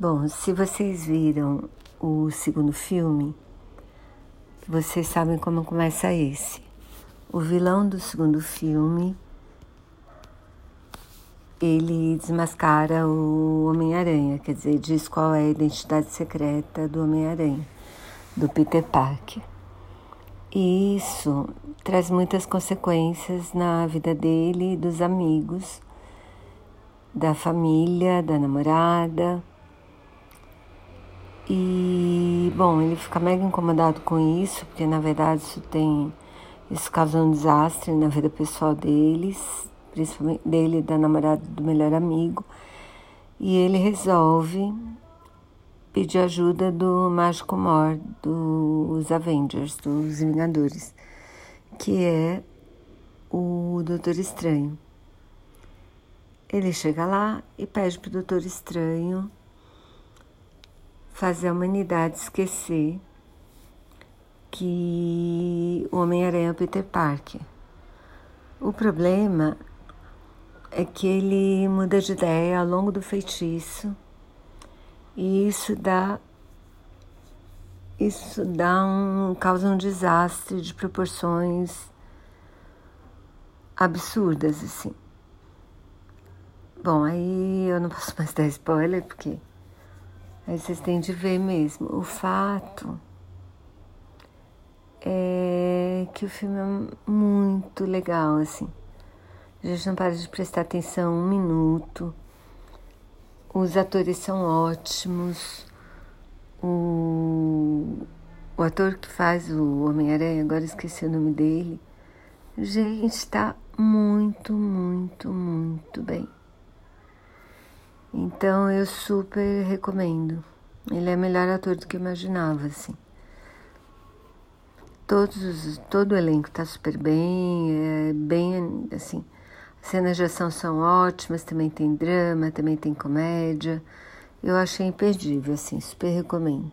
Bom, se vocês viram o segundo filme, vocês sabem como começa esse. O vilão do segundo filme, ele desmascara o Homem-Aranha, quer dizer, diz qual é a identidade secreta do Homem-Aranha, do Peter Parker. E isso traz muitas consequências na vida dele dos amigos, da família, da namorada e, bom, ele fica mega incomodado com isso, porque na verdade isso tem. Isso causa um desastre na vida pessoal deles, principalmente dele e da namorada do melhor amigo. E ele resolve pedir ajuda do Mágico Mor, dos Avengers, dos Vingadores, que é o Doutor Estranho. Ele chega lá e pede para o Doutor Estranho fazer a humanidade esquecer que o Homem-Aranha é o Peter Parker. O problema é que ele muda de ideia ao longo do feitiço e isso dá isso dá um causa um desastre de proporções absurdas assim. Bom, aí eu não posso mais dar spoiler porque Aí vocês têm de ver mesmo. O fato é que o filme é muito legal, assim. A gente não para de prestar atenção um minuto. Os atores são ótimos. O, o ator que faz o Homem-Aranha, agora esqueci o nome dele. Gente, está muito, muito, muito bem. Então eu super recomendo. Ele é melhor ator do que eu imaginava, assim. Todos, todo o elenco está super bem, é bem assim. As cenas de ação são ótimas, também tem drama, também tem comédia. Eu achei imperdível, assim, super recomendo.